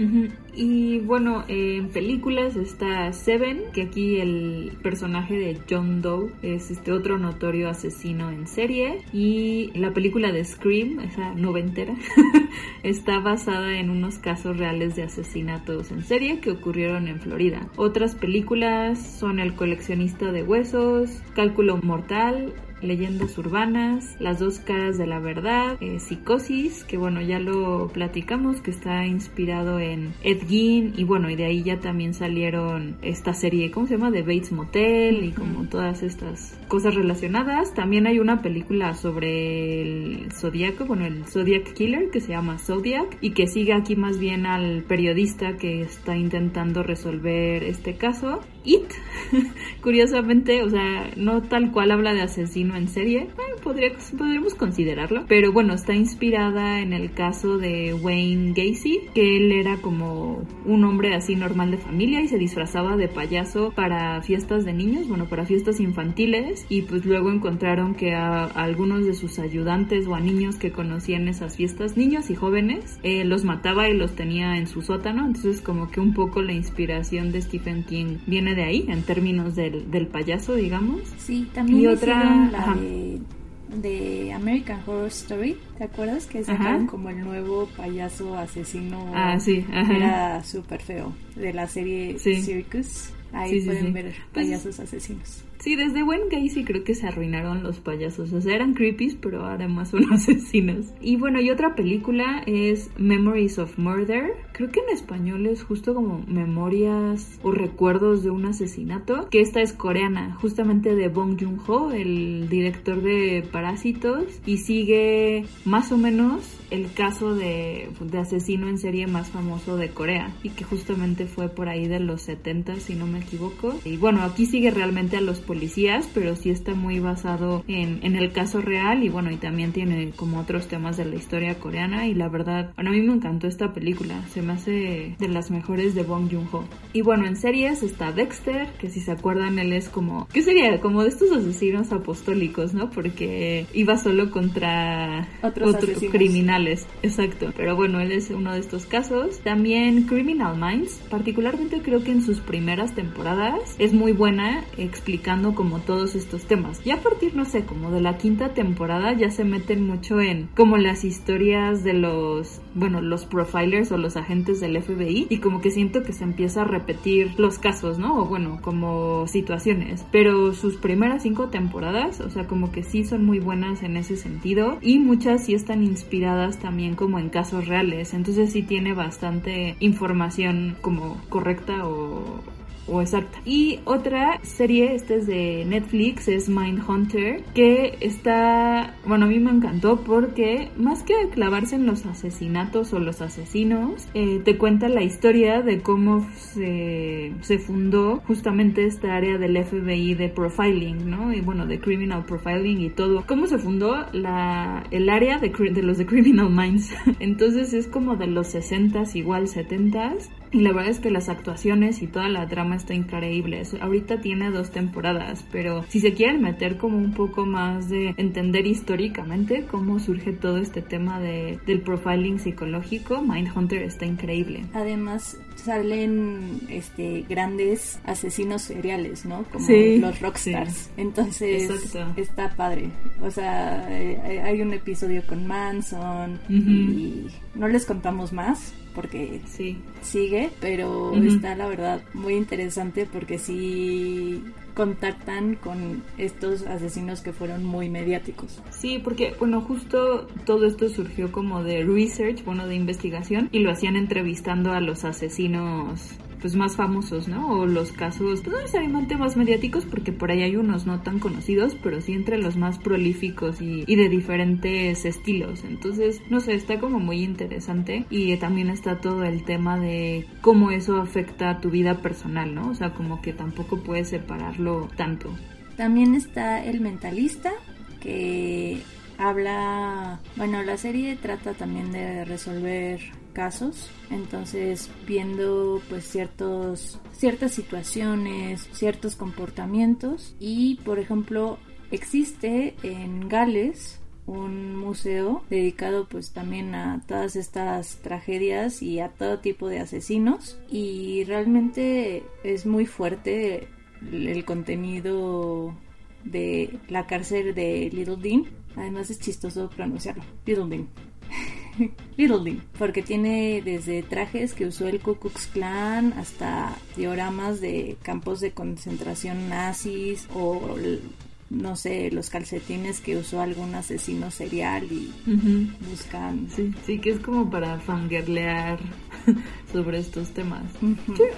Speaker 5: Y bueno, en películas está Seven, que aquí el personaje de John Doe es este otro notorio asesino en serie. Y la película de Scream, esa no noventera, está basada en unos casos reales de asesinatos en serie que ocurrieron en Florida. Otras películas son El coleccionista de huesos, Cálculo mortal, leyendas urbanas, Las dos caras de la verdad, eh, Psicosis, que bueno, ya lo platicamos, que está inspirado en Ed Gein, y bueno, y de ahí ya también salieron esta serie, ¿cómo se llama? De Bates Motel y como todas estas cosas relacionadas. También hay una película sobre el Zodíaco, bueno, el Zodiac Killer, que se llama Zodiac, y que sigue aquí más bien al periodista que está intentando resolver este caso. It, curiosamente, o sea, no tal cual habla de asesinos asesino en serie. Eh, podría, podríamos considerarlo. Pero bueno, está inspirada en el caso de Wayne Gacy, que él era como un hombre así normal de familia y se disfrazaba de payaso para fiestas de niños, bueno, para fiestas infantiles. Y pues luego encontraron que a, algunos de sus ayudantes o a niños que conocían esas fiestas, niños y jóvenes, eh, los mataba y los tenía en su sótano. Entonces como que un poco la inspiración de Stephen King viene de ahí, en términos del, del payaso, digamos.
Speaker 4: Sí, también y otra la de, American Horror Story, ¿te acuerdas? Que sacaron como el nuevo payaso asesino.
Speaker 5: Ah, sí,
Speaker 4: Era súper feo. De la serie Circus. Ahí pueden ver pues payasos asesinos.
Speaker 5: Sí, desde Gwen Gacy creo que se arruinaron los payasos. O sea, eran creepies, pero además son asesinos. Y bueno, y otra película es Memories of Murder. Creo que en español es justo como Memorias o Recuerdos de un asesinato. Que esta es coreana, justamente de Bong Joon-ho, el director de Parásitos. Y sigue más o menos el caso de, de, asesino en serie más famoso de Corea y que justamente fue por ahí de los 70 si no me equivoco y bueno aquí sigue realmente a los policías pero sí está muy basado en, en el caso real y bueno y también tiene como otros temas de la historia coreana y la verdad bueno a mí me encantó esta película se me hace de las mejores de Bong Joon-ho y bueno en series está Dexter que si se acuerdan él es como ¿qué sería? como de estos asesinos apostólicos ¿no? porque iba solo contra
Speaker 4: otros
Speaker 5: criminales exacto. Pero bueno, él es uno de estos casos. También Criminal Minds, particularmente creo que en sus primeras temporadas es muy buena explicando como todos estos temas. Y a partir, no sé, como de la quinta temporada ya se meten mucho en como las historias de los, bueno, los profilers o los agentes del FBI y como que siento que se empieza a repetir los casos, ¿no? O bueno, como situaciones. Pero sus primeras cinco temporadas, o sea, como que sí son muy buenas en ese sentido y muchas sí están inspiradas también como en casos reales, entonces sí tiene bastante información como correcta o, o exacta. Y otra serie, esta es de Netflix, es Mindhunter, que está, bueno, a mí me encantó porque más que clavarse en los asesinatos o los asesinos, eh, te cuenta la historia de cómo se, se, fundó justamente esta área del FBI de profiling, ¿no? Y bueno, de criminal profiling y todo. Cómo se fundó la, el área de, de los de Criminal Minds. Entonces es como de los 60s, igual 70s. Y la verdad es que las actuaciones y toda la trama está increíble. Ahorita tiene dos temporadas, pero si se quieren meter como un poco más de entender históricamente cómo surge todo este tema de, del profiling psicológico, Mindhunter está increíble.
Speaker 4: Además salen este grandes asesinos seriales, ¿no? Como los rockstars. Entonces está padre. O sea, eh, hay un episodio con Manson y no les contamos más porque sí. sigue, pero está la verdad muy interesante porque sí contactan con estos asesinos que fueron muy mediáticos.
Speaker 5: Sí, porque bueno, justo todo esto surgió como de research, bueno, de investigación y lo hacían entrevistando a los asesinos pues más famosos, ¿no? O los casos, pues no necesariamente más mediáticos, porque por ahí hay unos no tan conocidos, pero sí entre los más prolíficos y, y de diferentes estilos. Entonces, no sé, está como muy interesante y también está todo el tema de cómo eso afecta a tu vida personal, ¿no? O sea, como que tampoco puedes separarlo tanto.
Speaker 4: También está El Mentalista, que habla, bueno, la serie trata también de resolver casos, entonces viendo pues ciertos ciertas situaciones, ciertos comportamientos. Y por ejemplo existe en Gales un museo dedicado pues también a todas estas tragedias y a todo tipo de asesinos. Y realmente es muy fuerte el contenido de la cárcel de Little Dean. Además es chistoso pronunciarlo. Little Dean Little porque tiene desde trajes que usó el Ku Klux Klan hasta dioramas de campos de concentración nazis o no sé, los calcetines que usó algún asesino serial y buscan.
Speaker 5: Sí, sí, que es como para fangirlear sobre estos temas.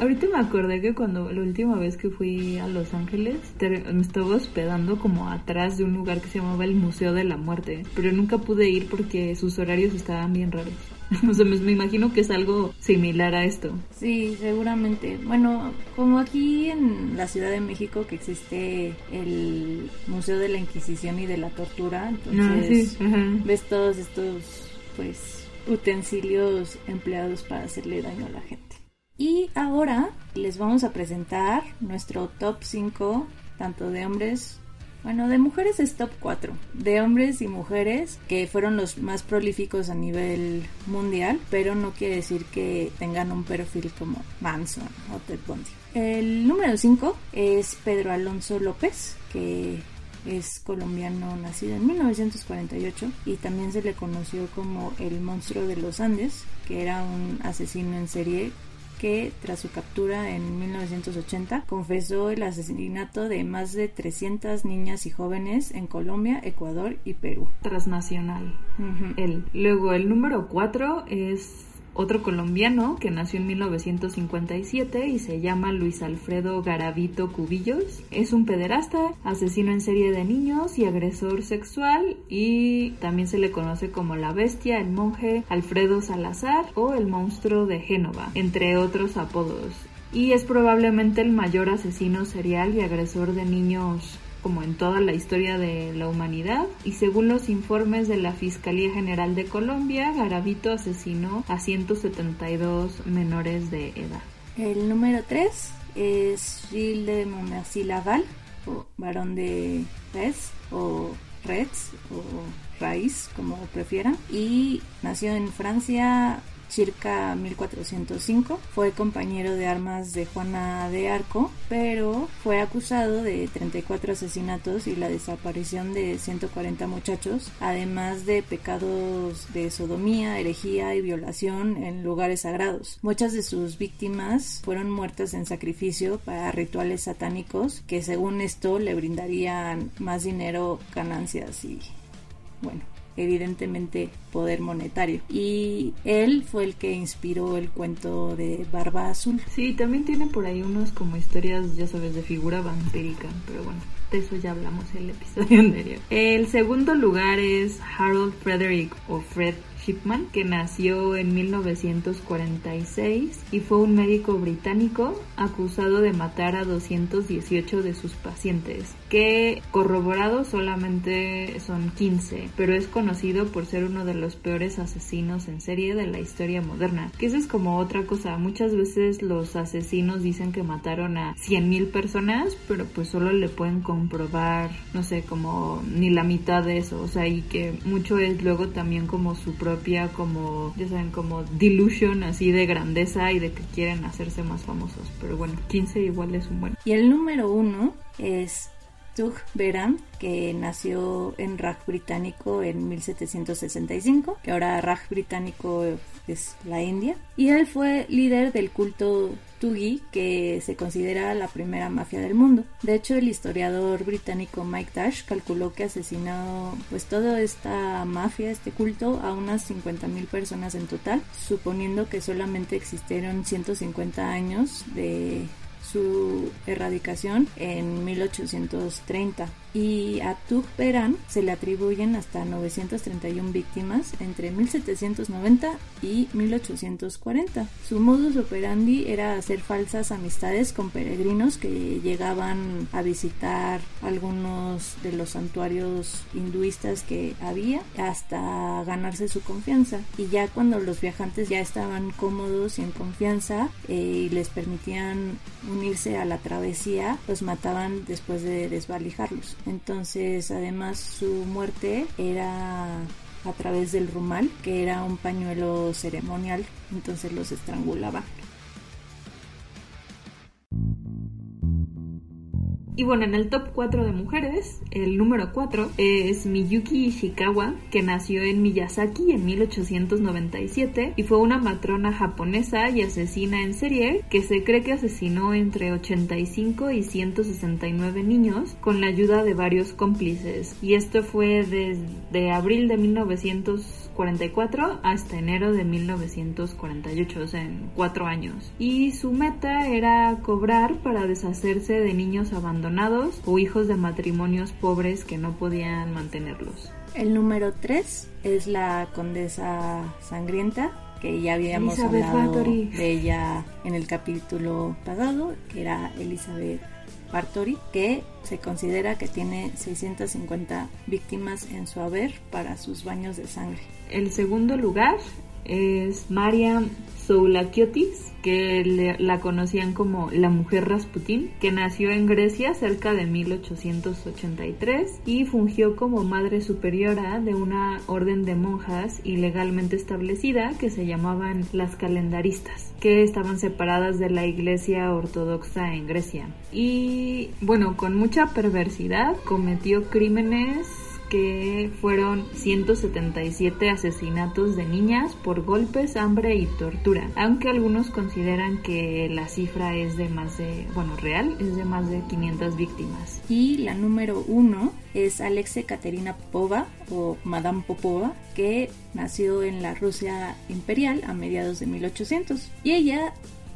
Speaker 5: ahorita me acordé que cuando la última vez que fui a Los Ángeles me estaba hospedando como atrás de un lugar que se llamaba el Museo de la Muerte, pero nunca pude ir porque sus horarios estaban bien raros. o sea, me, me, imagino que es algo similar a esto.
Speaker 4: Sí, seguramente. Bueno, como aquí en la Ciudad de México que existe el Museo de la Inquisición y de la Tortura, entonces
Speaker 5: Ah, sí,
Speaker 4: ves todos estos, pues, utensilios empleados para hacerle daño a la gente. Y ahora les vamos a presentar nuestro top 5, tanto de hombres bueno, de mujeres es top 4. De hombres y mujeres que fueron los más prolíficos a nivel mundial, pero no quiere decir que tengan un perfil como Manson o Ted Bundy. El número 5 es Pedro Alonso López, que es colombiano nacido en 1948 y también se le conoció como el monstruo de los Andes, que era un asesino en serie que tras su captura en 1980 confesó el asesinato de más de 300 niñas y jóvenes en Colombia, Ecuador y Perú.
Speaker 5: Transnacional. Uh -huh. Luego el número 4 es otro colombiano que nació en 1957 y se llama Luis Alfredo Garavito Cubillos. Es un pederasta, asesino en serie de niños y agresor sexual y también se le conoce como la bestia, el monje Alfredo Salazar o el monstruo de Génova, entre otros apodos. Y es probablemente el mayor asesino serial y agresor de niños como en toda la historia de la humanidad y según los informes de la Fiscalía General de Colombia, Garavito asesinó a 172 menores de edad.
Speaker 4: El número 3 es Gilles de Montmorency Laval, o varón de Res, o Reds, o Raíz, como prefieran, y nació en Francia circa 1405. Fue compañero de armas de Juana de Arco, pero fue acusado de 34 asesinatos y la desaparición de 140 muchachos, además de pecados de sodomía, herejía y violación en lugares sagrados. Muchas de sus víctimas fueron muertas en sacrificio para rituales satánicos que según esto le brindarían más dinero, ganancias y bueno, evidentemente poder monetario. Y él fue el que inspiró el cuento de Barba Azul.
Speaker 5: Sí, también tiene por ahí unos como historias, ya sabes, de figura vampírica, pero bueno. De eso ya hablamos en el episodio anterior. El segundo lugar es Harold Frederick o Fred Shipman, que nació en 1946 y fue un médico británico acusado de matar a 218 de sus pacientes, que corroborados solamente son 15, pero es conocido por ser uno de los peores asesinos en serie de la historia moderna. Que eso es como otra cosa, muchas veces los asesinos dicen que mataron a 100.000 personas, pero pues solo le pueden comprobar, no sé, como ni la mitad de eso, o sea, y que mucho es luego también como su propia como, ya saben, como delusion así de grandeza y de que quieren hacerse más famosos. Pero bueno, 15 igual es un buen.
Speaker 4: Y el número uno es Tug Beran, que nació en Raj británico en 1765, que ahora Raj británico es la India. Y él fue líder del culto Tugi, que se considera la primera mafia del mundo. De hecho, el historiador británico Mike Dash calculó que asesinó pues toda esta mafia, este culto, a unas 50.000 personas en total, suponiendo que solamente existieron 150 años de su erradicación en 1830 y a Tug Beran se le atribuyen hasta 931 víctimas entre 1790 y 1840. Su modus operandi era hacer falsas amistades con peregrinos que llegaban a visitar algunos de los santuarios hinduistas que había hasta ganarse su confianza y ya cuando los viajantes ya estaban cómodos y en confianza eh, y les permitían unirse a la travesía los mataban después de desvalijarlos entonces, además, su muerte era a través del rumal, que era un pañuelo ceremonial, entonces los estrangulaba.
Speaker 5: Y bueno, en el top 4 de mujeres, el número 4 es Miyuki Ishikawa, que nació en Miyazaki en 1897 y fue una matrona japonesa y asesina en serie que se cree que asesinó entre 85 y 169 niños con la ayuda de varios cómplices. Y esto fue desde abril de 1944 hasta enero de 1948, o sea, en cuatro años. Y su meta era cobrar para deshacerse de niños abandonados o hijos de matrimonios pobres que no podían mantenerlos.
Speaker 4: El número 3 es la condesa sangrienta, que ya habíamos
Speaker 5: Elizabeth
Speaker 4: hablado
Speaker 5: Bathory.
Speaker 4: de ella en el capítulo pasado, que era Elizabeth Bartori, que se considera que tiene 650 víctimas en su haber para sus baños de sangre.
Speaker 5: El segundo lugar es Mariam Soulakiotis, que le- la conocían como la mujer Rasputín, que nació en Grecia cerca de 1883 y fungió como madre superiora de una orden de monjas ilegalmente establecida que se llamaban las calendaristas, que estaban separadas de la iglesia ortodoxa en Grecia. Y bueno, con mucha perversidad cometió crímenes que fueron 177 asesinatos de niñas por golpes, hambre y tortura, aunque algunos consideran que la cifra es de más de, bueno, real, es de más de 500 víctimas.
Speaker 4: Y la número uno es Alexei Katerina Popova o Madame Popova, que nació en la Rusia imperial a mediados de 1800. Y ella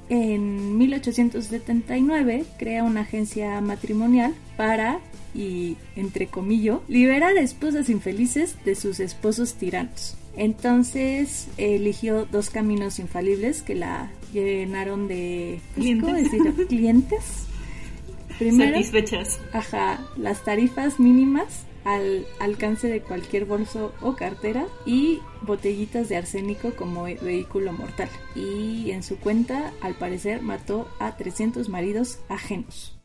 Speaker 4: en 1879 crea una agencia matrimonial para, y entre comillas, liberar a esposas infelices de sus esposos tiranos. Entonces eligió dos caminos infalibles que la llenaron de pues, ¿cómo
Speaker 5: Clientes.
Speaker 4: decirlo? clientes. Primero,
Speaker 5: Satisfechas.
Speaker 4: Ajá, las tarifas mínimas al alcance de cualquier bolso o cartera y botellitas de arsénico como ve- vehículo mortal. Y en su cuenta, al parecer, mató a 300 maridos ajenos.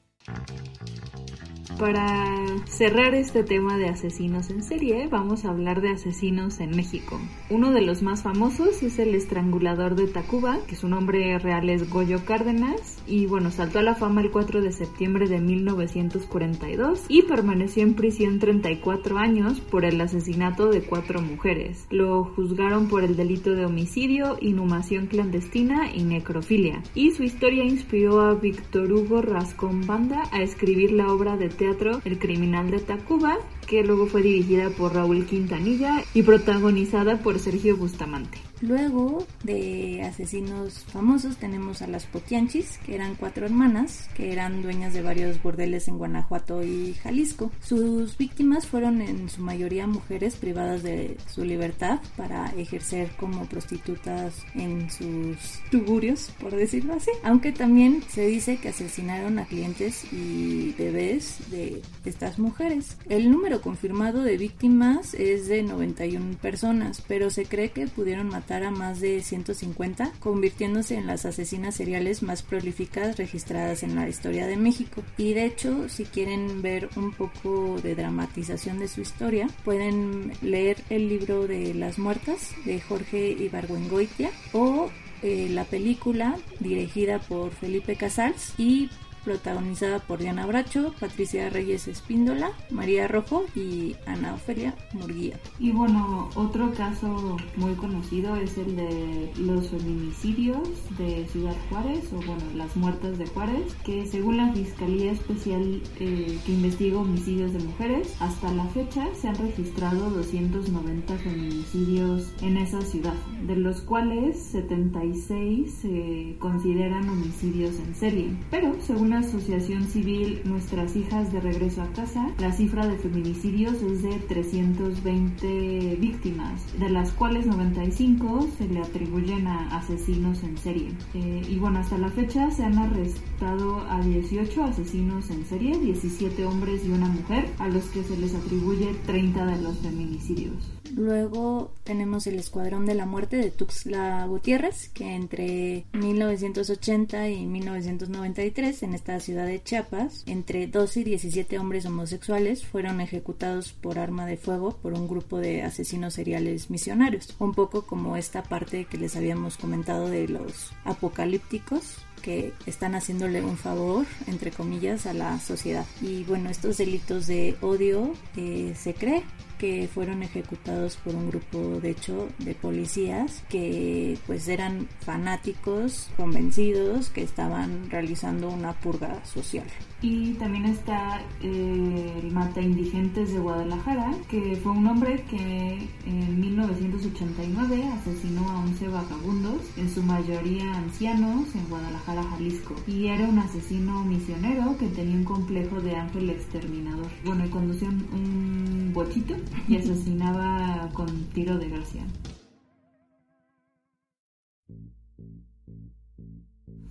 Speaker 5: Para cerrar este tema de asesinos en serie, vamos a hablar de asesinos en México. Uno de los más famosos es el estrangulador de Tacuba, que su nombre real es Goyo Cárdenas, y bueno, saltó a la fama el 4 de septiembre de 1942 y permaneció en prisión 34 años por el asesinato de cuatro mujeres. Lo juzgaron por el delito de homicidio, inhumación clandestina y necrofilia. Y su historia inspiró a Víctor Hugo Rascón Banda a escribir la obra de teatro El criminal de Tacuba, que luego fue dirigida por Raúl Quintanilla y protagonizada por Sergio Bustamante.
Speaker 4: Luego de asesinos famosos tenemos a las Poquianchis, que eran cuatro hermanas, que eran dueñas de varios bordeles en Guanajuato y Jalisco. Sus víctimas fueron en su mayoría mujeres privadas de su libertad para ejercer como prostitutas en sus tugurios, por decirlo así. Aunque también se dice que asesinaron a clientes y bebés de estas mujeres. El número confirmado de víctimas es de 91 personas, pero se cree que pudieron matar a más de 150, convirtiéndose en las asesinas seriales más prolíficas registradas en la historia de México. Y de hecho, si quieren ver un poco de dramatización de su historia, pueden leer el libro de Las Muertas de Jorge Ibargüengoitia o eh, la película dirigida por Felipe Casals y protagonizada por Diana Bracho, Patricia Reyes Espíndola, María Rojo y Ana Ofelia Murguía.
Speaker 5: Y bueno, otro caso muy conocido es el de los feminicidios de Ciudad Juárez, o bueno, las muertas de Juárez, que según la Fiscalía Especial eh, que investiga homicidios de mujeres, hasta la fecha se han registrado 290 feminicidios en esa ciudad, de los cuales 76 se consideran homicidios en serie. Pero según Asociación Civil Nuestras Hijas de Regreso a Casa, la cifra de feminicidios es de 320 víctimas, de las cuales 95 se le atribuyen a asesinos en serie. Eh, y bueno, hasta la fecha se han arrestado a 18 asesinos en serie, 17 hombres y una mujer, a los que se les atribuye 30 de los feminicidios.
Speaker 4: Luego tenemos el Escuadrón de la Muerte de Tuxtla Gutiérrez, que entre 1980 y 1993 en esta ciudad de Chiapas, entre 12 y 17 hombres homosexuales fueron ejecutados por arma de fuego por un grupo de asesinos seriales misionarios. Un poco como esta parte que les habíamos comentado de los apocalípticos que están haciéndole un favor, entre comillas, a la sociedad. Y bueno, estos delitos de odio eh, se cree que fueron ejecutados por un grupo de hecho de policías que pues eran fanáticos convencidos que estaban realizando una purga social.
Speaker 5: Y también está eh, el Mata Indigentes de Guadalajara, que fue un hombre que en 1989 asesinó a 11 vagabundos, en su mayoría ancianos, en Guadalajara, Jalisco. Y era un asesino misionero que tenía un complejo de ángel exterminador. Bueno, y conducía un, un bochito y asesinaba con tiro de gracia.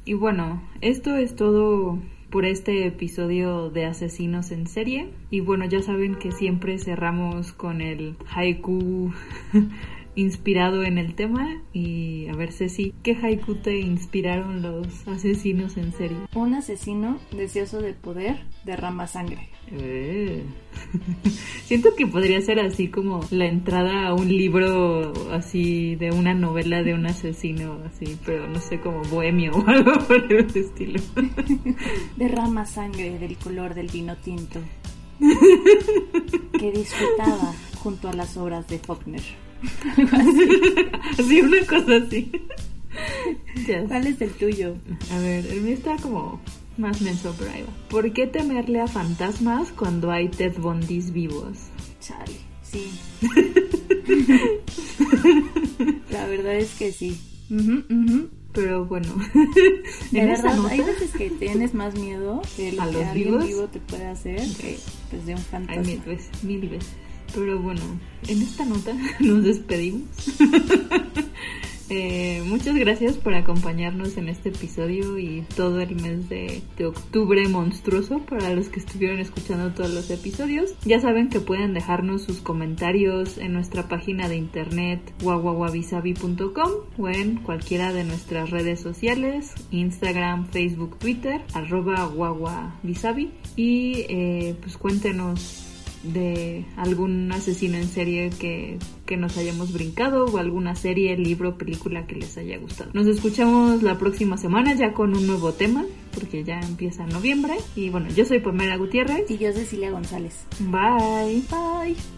Speaker 5: Y bueno, esto es todo por este episodio de Asesinos en Serie. Y bueno, ya saben que siempre cerramos con el haiku inspirado en el tema. Y a ver, Ceci, ¿qué haiku te inspiraron los asesinos en serie?
Speaker 4: Un asesino deseoso de poder derrama sangre.
Speaker 5: Eh. Siento que podría ser así como la entrada a un libro así de una novela de un asesino así, pero no sé, como bohemio o algo por el estilo.
Speaker 4: Derrama sangre del color del vino tinto que disfrutaba junto a las obras de Faulkner. Algo así.
Speaker 5: Así, una cosa así. Ya.
Speaker 4: ¿Cuál es el tuyo?
Speaker 5: A ver, el mío está como más menso, pero ahí va. ¿Por qué temerle a fantasmas cuando hay Ted Bondis vivos?
Speaker 4: Chale, sí. La verdad es que sí. Ujú, ujú.
Speaker 5: Pero bueno,
Speaker 4: De verdad,
Speaker 5: nota,
Speaker 4: hay veces que tienes más miedo de lo
Speaker 5: ¿A
Speaker 4: que
Speaker 5: los
Speaker 4: alguien
Speaker 5: vivos?
Speaker 4: vivo te puede hacer que pues, de un fantasma.
Speaker 5: mil veces, mil veces. Pero bueno, en esta nota nos despedimos. Eh, muchas gracias por acompañarnos en este episodio y todo el mes de, octubre monstruoso para los que estuvieron escuchando todos los episodios. Ya saben que pueden dejarnos sus comentarios en nuestra página de internet guaguaguabisabi.com o en cualquiera de nuestras redes sociales, Instagram, Facebook, Twitter, arroba guaguabisabi y eh, pues cuéntenos de algún asesino en serie que, que nos hayamos brincado o alguna serie, libro, película que les haya gustado. Nos escuchamos la próxima semana ya con un nuevo tema porque ya empieza noviembre y bueno, yo soy Pamela Gutiérrez.
Speaker 4: Y yo, Cecilia González.
Speaker 5: Bye.
Speaker 4: Bye.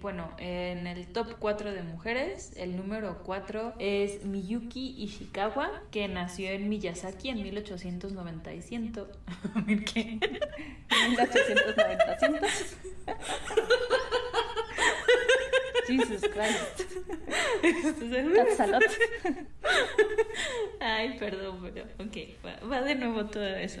Speaker 5: Bueno, en el top 4 de mujeres, el número 4 es Miyuki Ishikawa, que nació en Miyazaki en 1890 y ciento. ¿Mil qué?
Speaker 4: 1890. Jesus Christ. That's a lot.
Speaker 5: Ay, perdón, pero ok, va, va de nuevo todo eso.